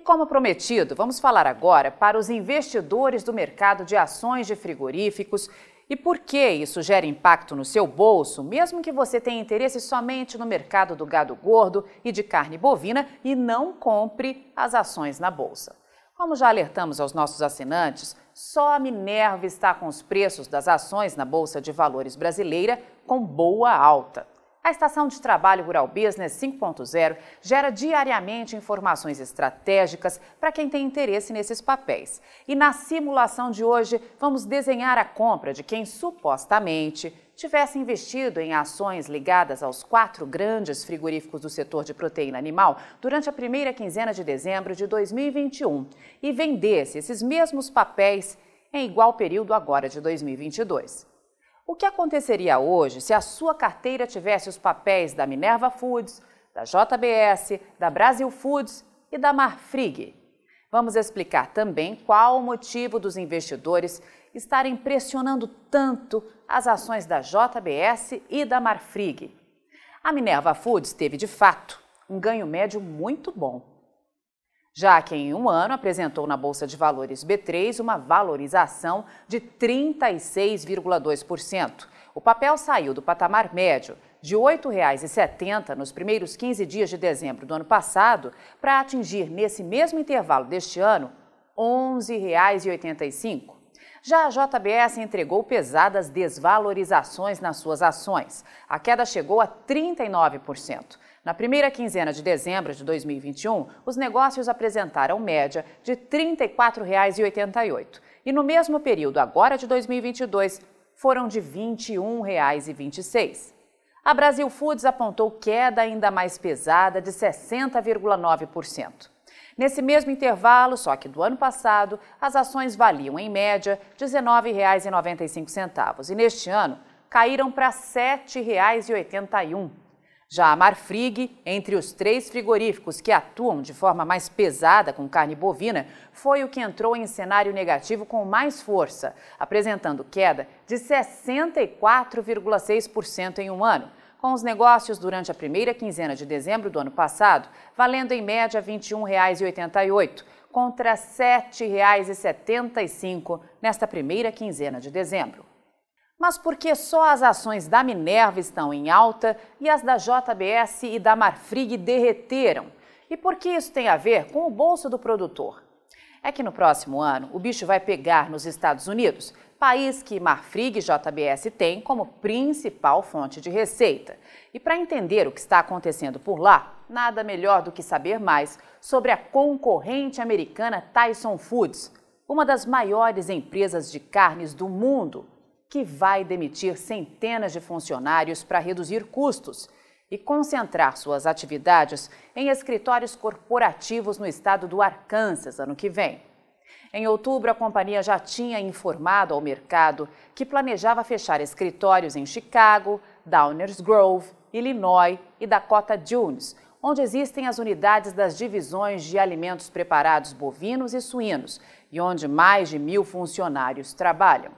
como prometido, vamos falar agora para os investidores do mercado de ações de frigoríficos e por que isso gera impacto no seu bolso, mesmo que você tenha interesse somente no mercado do gado gordo e de carne bovina e não compre as ações na bolsa. Como já alertamos aos nossos assinantes, só a Minerva está com os preços das ações na Bolsa de Valores brasileira com boa alta. A estação de trabalho Rural Business 5.0 gera diariamente informações estratégicas para quem tem interesse nesses papéis. E na simulação de hoje, vamos desenhar a compra de quem supostamente tivesse investido em ações ligadas aos quatro grandes frigoríficos do setor de proteína animal durante a primeira quinzena de dezembro de 2021 e vendesse esses mesmos papéis em igual período agora de 2022. O que aconteceria hoje se a sua carteira tivesse os papéis da Minerva Foods, da JBS, da Brasil Foods e da Marfrig? Vamos explicar também qual o motivo dos investidores estarem pressionando tanto as ações da JBS e da Marfrig. A Minerva Foods teve, de fato, um ganho médio muito bom já que em um ano apresentou na Bolsa de Valores B3 uma valorização de 36,2%. O papel saiu do patamar médio de R$ 8,70 nos primeiros 15 dias de dezembro do ano passado para atingir, nesse mesmo intervalo deste ano, R$ 11,85. Já a JBS entregou pesadas desvalorizações nas suas ações. A queda chegou a 39%. Na primeira quinzena de dezembro de 2021, os negócios apresentaram média de R$ 34,88 e no mesmo período agora de 2022 foram de R$ 21,26. A Brasil Foods apontou queda ainda mais pesada de 60,9%. Nesse mesmo intervalo, só que do ano passado, as ações valiam em média R$ 19,95 e neste ano caíram para R$ 7,81. Já a Marfrig, entre os três frigoríficos que atuam de forma mais pesada com carne bovina, foi o que entrou em cenário negativo com mais força, apresentando queda de 64,6% em um ano, com os negócios durante a primeira quinzena de dezembro do ano passado valendo em média R$ 21,88, contra R$ 7,75 nesta primeira quinzena de dezembro. Mas por que só as ações da Minerva estão em alta e as da JBS e da Marfrig derreteram? E por que isso tem a ver com o bolso do produtor? É que no próximo ano o bicho vai pegar nos Estados Unidos, país que Marfrig e JBS têm como principal fonte de receita. E para entender o que está acontecendo por lá, nada melhor do que saber mais sobre a concorrente americana Tyson Foods, uma das maiores empresas de carnes do mundo que vai demitir centenas de funcionários para reduzir custos e concentrar suas atividades em escritórios corporativos no estado do Arkansas ano que vem. Em outubro, a companhia já tinha informado ao mercado que planejava fechar escritórios em Chicago, Downers Grove, Illinois e Dakota Dunes, onde existem as unidades das divisões de alimentos preparados bovinos e suínos e onde mais de mil funcionários trabalham.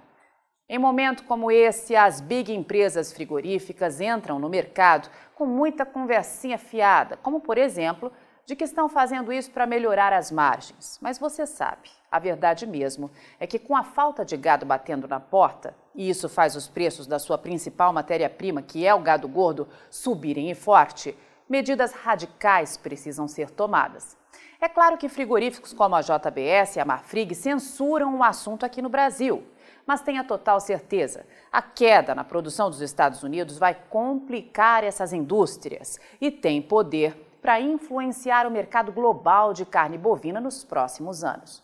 Em momento como esse, as big empresas frigoríficas entram no mercado com muita conversinha fiada, como por exemplo, de que estão fazendo isso para melhorar as margens. Mas você sabe, a verdade mesmo é que com a falta de gado batendo na porta, e isso faz os preços da sua principal matéria-prima, que é o gado gordo, subirem e forte, medidas radicais precisam ser tomadas. É claro que frigoríficos como a JBS e a Marfrig censuram o assunto aqui no Brasil mas tenha total certeza, a queda na produção dos Estados Unidos vai complicar essas indústrias e tem poder para influenciar o mercado global de carne bovina nos próximos anos.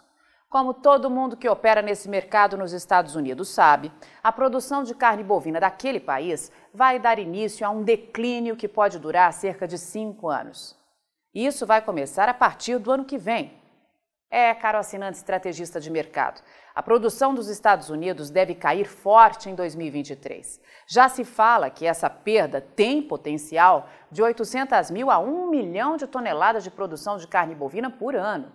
Como todo mundo que opera nesse mercado nos Estados Unidos sabe, a produção de carne bovina daquele país vai dar início a um declínio que pode durar cerca de cinco anos. Isso vai começar a partir do ano que vem. É, caro assinante estrategista de mercado, a produção dos Estados Unidos deve cair forte em 2023. Já se fala que essa perda tem potencial de 800 mil a 1 milhão de toneladas de produção de carne bovina por ano.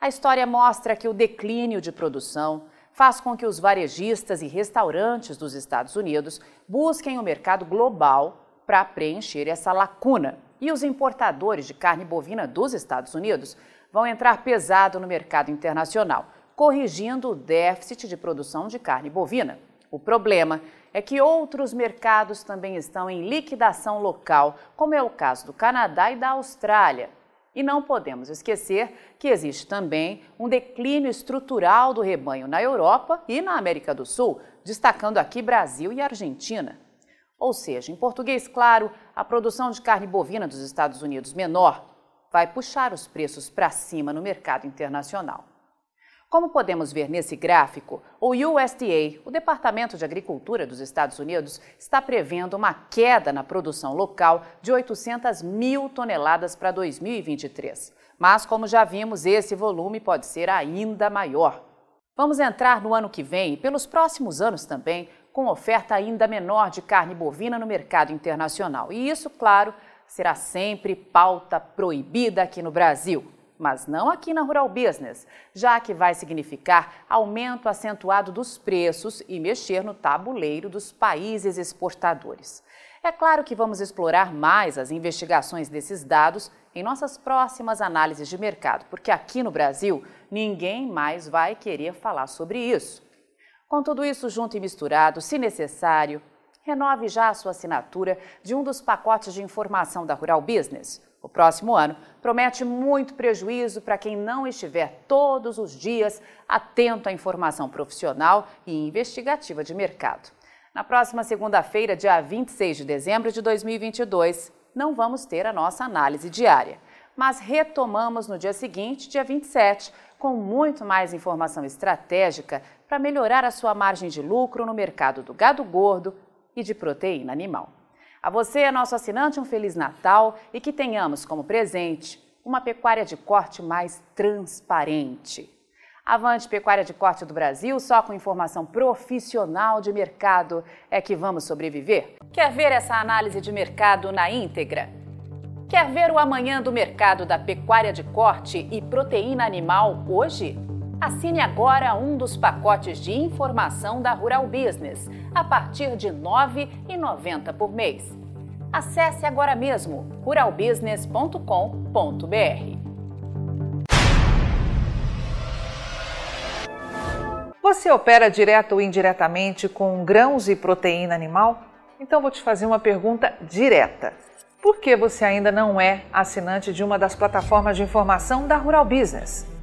A história mostra que o declínio de produção faz com que os varejistas e restaurantes dos Estados Unidos busquem o mercado global para preencher essa lacuna. e os importadores de carne bovina dos Estados Unidos vão entrar pesado no mercado internacional, corrigindo o déficit de produção de carne bovina. O problema é que outros mercados também estão em liquidação local, como é o caso do Canadá e da Austrália. E não podemos esquecer que existe também um declínio estrutural do rebanho na Europa e na América do Sul, destacando aqui Brasil e Argentina. Ou seja, em português claro, a produção de carne bovina dos Estados Unidos menor vai puxar os preços para cima no mercado internacional. Como podemos ver nesse gráfico, o USDA, o Departamento de Agricultura dos Estados Unidos, está prevendo uma queda na produção local de 800 mil toneladas para 2023. Mas, como já vimos, esse volume pode ser ainda maior. Vamos entrar no ano que vem e pelos próximos anos também com oferta ainda menor de carne bovina no mercado internacional. E isso, claro, será sempre pauta proibida aqui no Brasil mas não aqui na Rural Business, já que vai significar aumento acentuado dos preços e mexer no tabuleiro dos países exportadores. É claro que vamos explorar mais as investigações desses dados em nossas próximas análises de mercado, porque aqui no Brasil ninguém mais vai querer falar sobre isso. Com tudo isso junto e misturado, se necessário, renove já a sua assinatura de um dos pacotes de informação da Rural Business. O próximo ano promete muito prejuízo para quem não estiver todos os dias atento à informação profissional e investigativa de mercado. Na próxima segunda-feira, dia 26 de dezembro de 2022, não vamos ter a nossa análise diária, mas retomamos no dia seguinte, dia 27, com muito mais informação estratégica para melhorar a sua margem de lucro no mercado do gado gordo e de proteína animal. A você, nosso assinante, um Feliz Natal e que tenhamos como presente uma pecuária de corte mais transparente. Avante Pecuária de Corte do Brasil, só com informação profissional de mercado é que vamos sobreviver. Quer ver essa análise de mercado na íntegra? Quer ver o amanhã do mercado da pecuária de corte e proteína animal hoje? Assine agora um dos pacotes de informação da Rural Business, a partir de R$ 9,90 por mês. Acesse agora mesmo ruralbusiness.com.br. Você opera direto ou indiretamente com grãos e proteína animal? Então vou te fazer uma pergunta direta. Por que você ainda não é assinante de uma das plataformas de informação da Rural Business?